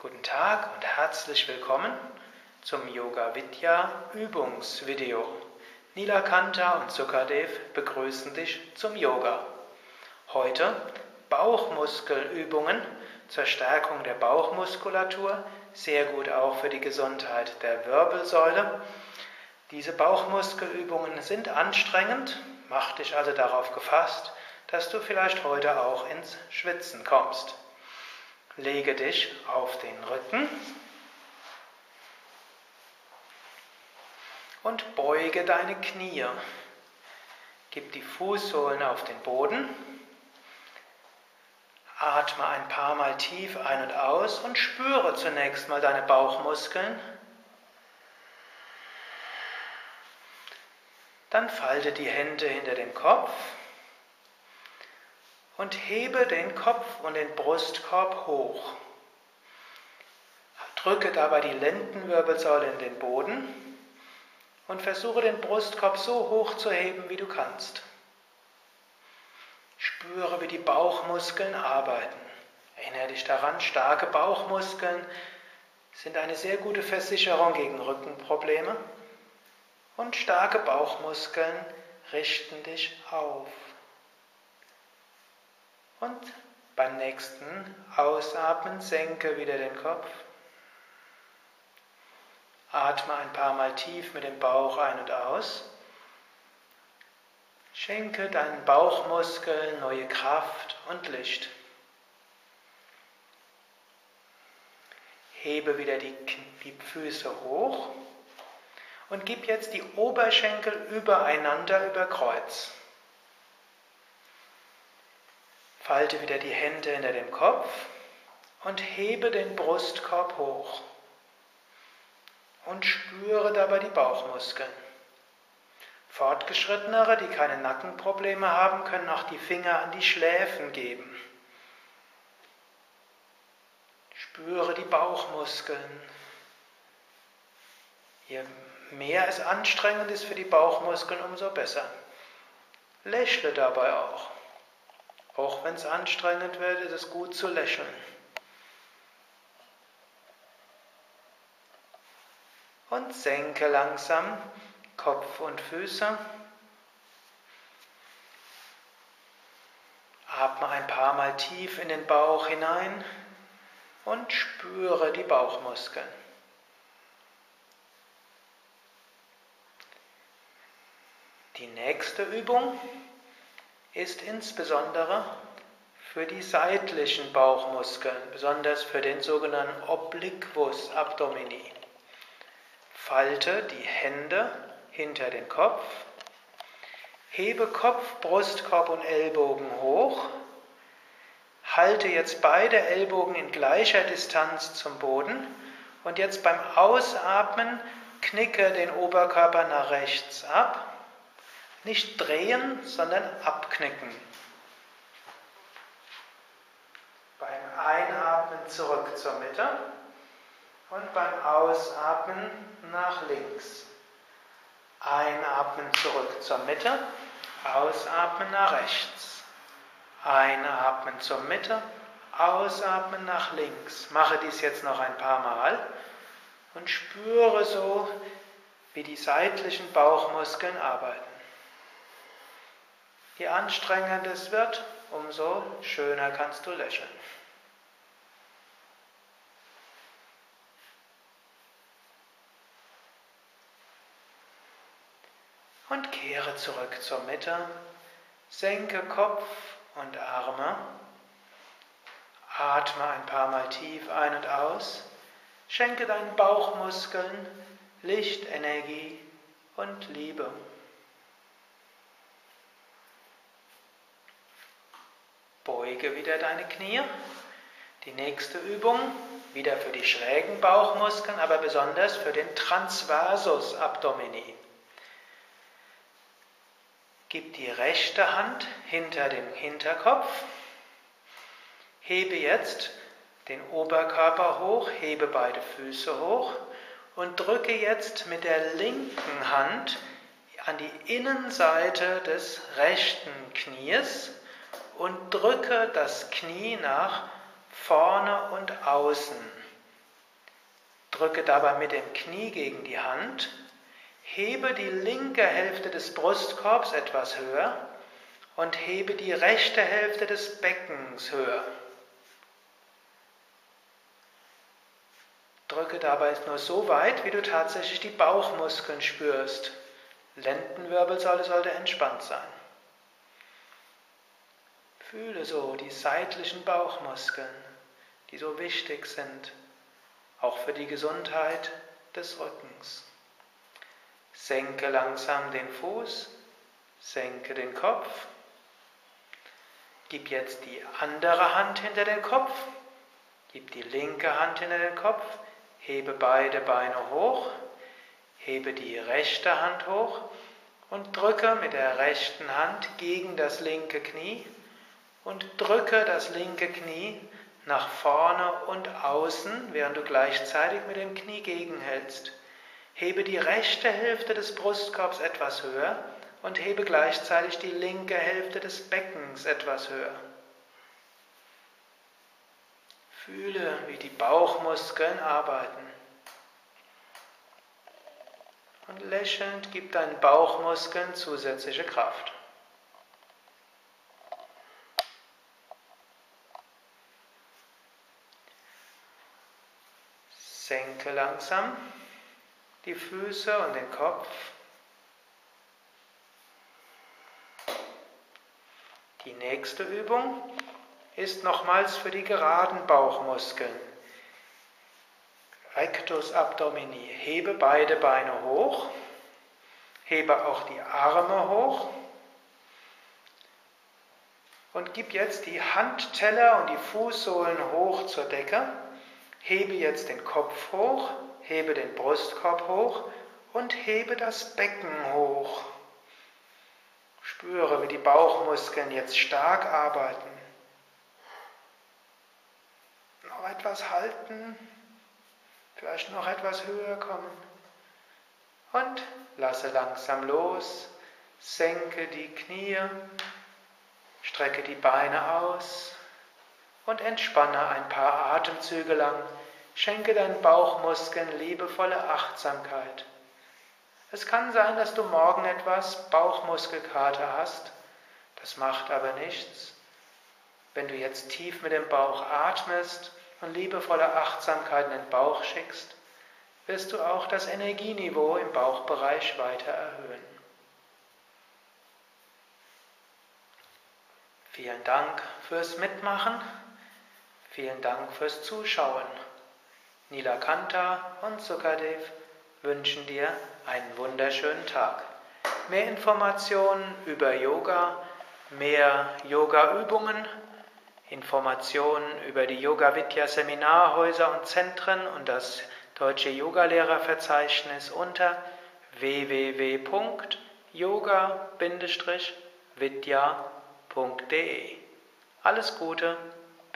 Guten Tag und herzlich willkommen zum Yoga Vidya Übungsvideo. Nilakanta und Sukadev begrüßen dich zum Yoga. Heute Bauchmuskelübungen zur Stärkung der Bauchmuskulatur, sehr gut auch für die Gesundheit der Wirbelsäule. Diese Bauchmuskelübungen sind anstrengend, mach dich also darauf gefasst, dass du vielleicht heute auch ins Schwitzen kommst. Lege dich auf den Rücken und beuge deine Knie. Gib die Fußsohlen auf den Boden. Atme ein paar Mal tief ein und aus und spüre zunächst mal deine Bauchmuskeln. Dann falte die Hände hinter dem Kopf und hebe den Kopf und den Brustkorb hoch. Drücke dabei die Lendenwirbelsäule in den Boden und versuche den Brustkorb so hoch zu heben, wie du kannst. Spüre, wie die Bauchmuskeln arbeiten. Erinnere dich daran, starke Bauchmuskeln sind eine sehr gute Versicherung gegen Rückenprobleme und starke Bauchmuskeln richten dich auf. Und beim nächsten Ausatmen senke wieder den Kopf. Atme ein paar Mal tief mit dem Bauch ein und aus. Schenke deinen Bauchmuskeln neue Kraft und Licht. Hebe wieder die, die Füße hoch und gib jetzt die Oberschenkel übereinander über Kreuz. Falte wieder die Hände hinter dem Kopf und hebe den Brustkorb hoch. Und spüre dabei die Bauchmuskeln. Fortgeschrittenere, die keine Nackenprobleme haben, können auch die Finger an die Schläfen geben. Spüre die Bauchmuskeln. Je mehr es anstrengend ist für die Bauchmuskeln, umso besser. Lächle dabei auch. Auch wenn es anstrengend wird, ist es gut zu lächeln. Und senke langsam Kopf und Füße. Atme ein paar Mal tief in den Bauch hinein und spüre die Bauchmuskeln. Die nächste Übung ist insbesondere für die seitlichen Bauchmuskeln, besonders für den sogenannten Obliquus Abdomini. Falte die Hände hinter den Kopf, hebe Kopf, Brustkorb und Ellbogen hoch, halte jetzt beide Ellbogen in gleicher Distanz zum Boden und jetzt beim Ausatmen knicke den Oberkörper nach rechts ab nicht drehen, sondern abknicken. Beim Einatmen zurück zur Mitte und beim Ausatmen nach links. Einatmen zurück zur Mitte, ausatmen nach rechts. Einatmen zur Mitte, ausatmen nach links. Mache dies jetzt noch ein paar Mal und spüre so, wie die seitlichen Bauchmuskeln arbeiten. Je anstrengender es wird, umso schöner kannst du lächeln. Und kehre zurück zur Mitte, senke Kopf und Arme, atme ein paar Mal tief ein und aus, schenke deinen Bauchmuskeln Licht, Energie und Liebe. Beuge wieder deine Knie. Die nächste Übung, wieder für die schrägen Bauchmuskeln, aber besonders für den Transversus Abdomini. Gib die rechte Hand hinter dem Hinterkopf. Hebe jetzt den Oberkörper hoch, hebe beide Füße hoch und drücke jetzt mit der linken Hand an die Innenseite des rechten Knies und drücke das Knie nach vorne und außen. Drücke dabei mit dem Knie gegen die Hand. Hebe die linke Hälfte des Brustkorbs etwas höher und hebe die rechte Hälfte des Beckens höher. Drücke dabei nur so weit, wie du tatsächlich die Bauchmuskeln spürst. Lendenwirbelsäule sollte entspannt sein. Fühle so die seitlichen Bauchmuskeln, die so wichtig sind, auch für die Gesundheit des Rückens. Senke langsam den Fuß, senke den Kopf. Gib jetzt die andere Hand hinter den Kopf, gib die linke Hand hinter den Kopf, hebe beide Beine hoch, hebe die rechte Hand hoch und drücke mit der rechten Hand gegen das linke Knie und drücke das linke Knie nach vorne und außen, während du gleichzeitig mit dem Knie gegenhältst. Hebe die rechte Hälfte des Brustkorbs etwas höher und hebe gleichzeitig die linke Hälfte des Beckens etwas höher. Fühle, wie die Bauchmuskeln arbeiten. Und lächelnd gib deinen Bauchmuskeln zusätzliche Kraft. Senke langsam die Füße und den Kopf. Die nächste Übung ist nochmals für die geraden Bauchmuskeln. Rectus abdomini. Hebe beide Beine hoch. Hebe auch die Arme hoch. Und gib jetzt die Handteller und die Fußsohlen hoch zur Decke. Hebe jetzt den Kopf hoch, hebe den Brustkorb hoch und hebe das Becken hoch. Spüre, wie die Bauchmuskeln jetzt stark arbeiten. Noch etwas halten, vielleicht noch etwas höher kommen. Und lasse langsam los, senke die Knie, strecke die Beine aus und entspanne ein paar Atemzüge lang. Schenke deinen Bauchmuskeln liebevolle Achtsamkeit. Es kann sein, dass du morgen etwas Bauchmuskelkater hast. Das macht aber nichts. Wenn du jetzt tief mit dem Bauch atmest und liebevolle Achtsamkeit in den Bauch schickst, wirst du auch das Energieniveau im Bauchbereich weiter erhöhen. Vielen Dank fürs Mitmachen. Vielen Dank fürs Zuschauen. Nilakanta und Sukadev wünschen dir einen wunderschönen Tag. Mehr Informationen über Yoga, mehr Yoga-Übungen, Informationen über die Yoga Vidya Seminarhäuser und Zentren und das deutsche Yogalehrerverzeichnis unter www.yoga-vidya.de. Alles Gute!